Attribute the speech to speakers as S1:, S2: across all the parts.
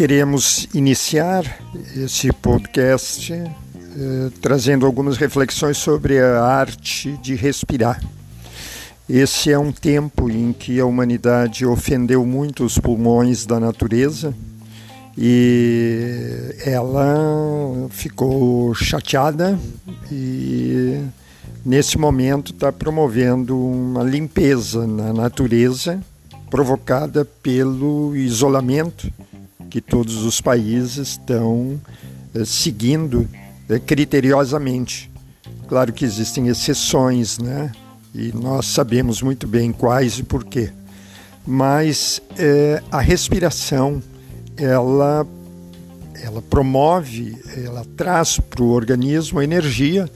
S1: queremos iniciar esse podcast eh, trazendo algumas reflexões sobre a arte de respirar. Esse é um tempo em que a humanidade ofendeu muito os pulmões da natureza e ela ficou chateada e nesse momento está promovendo uma limpeza na natureza provocada pelo isolamento que todos os países estão eh, seguindo eh, criteriosamente. Claro que existem exceções, né? E nós sabemos muito bem quais e por quê. Mas eh, a respiração, ela, ela promove, ela traz para o organismo a energia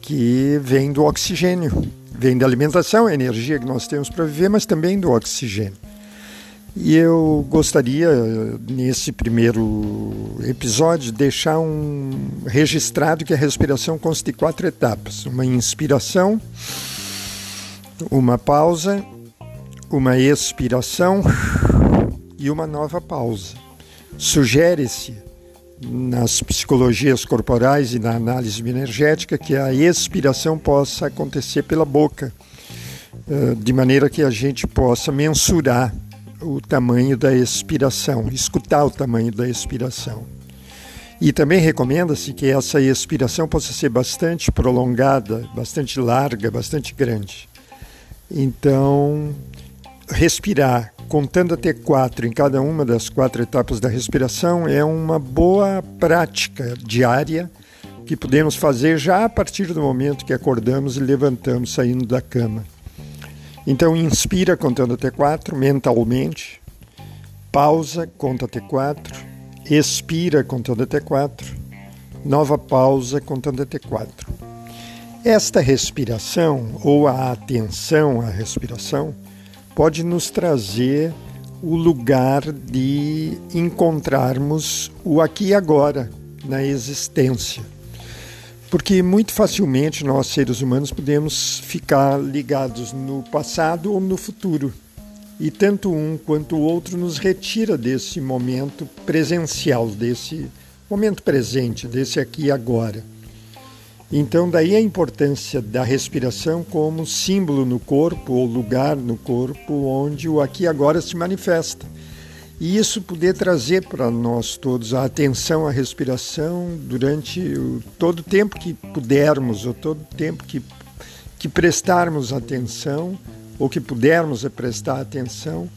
S1: que vem do oxigênio, vem da alimentação, a energia que nós temos para viver, mas também do oxigênio. E eu gostaria, nesse primeiro episódio, deixar um registrado que a respiração consta de quatro etapas: uma inspiração, uma pausa, uma expiração e uma nova pausa. Sugere-se nas psicologias corporais e na análise energética que a expiração possa acontecer pela boca, eh, de maneira que a gente possa mensurar o tamanho da expiração, escutar o tamanho da expiração. E também recomenda-se que essa expiração possa ser bastante prolongada, bastante larga, bastante grande. Então, respirar contando até quatro em cada uma das quatro etapas da respiração é uma boa prática diária que podemos fazer já a partir do momento que acordamos e levantamos saindo da cama. Então, inspira contando até quatro mentalmente, pausa, conta até quatro, expira contando até quatro, nova pausa contando até quatro. Esta respiração ou a atenção à respiração pode nos trazer o lugar de encontrarmos o aqui e agora na existência porque muito facilmente nós, seres humanos, podemos ficar ligados no passado ou no futuro. E tanto um quanto o outro nos retira desse momento presencial, desse momento presente, desse aqui e agora. Então, daí a importância da respiração como símbolo no corpo ou lugar no corpo onde o aqui e agora se manifesta e isso poder trazer para nós todos a atenção à respiração durante o, todo o tempo que pudermos, ou todo o tempo que, que prestarmos atenção, ou que pudermos prestar atenção,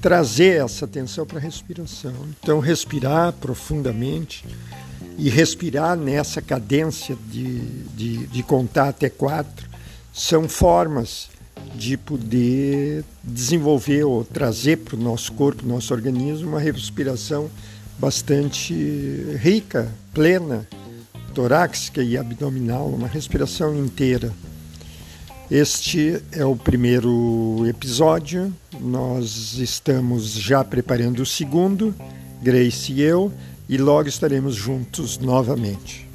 S1: trazer essa atenção para a respiração. Então, respirar profundamente e respirar nessa cadência de, de, de contar até quatro são formas de poder desenvolver ou trazer para o nosso corpo, nosso organismo, uma respiração bastante rica, plena, torácica e abdominal, uma respiração inteira. Este é o primeiro episódio, nós estamos já preparando o segundo, Grace e eu, e logo estaremos juntos novamente.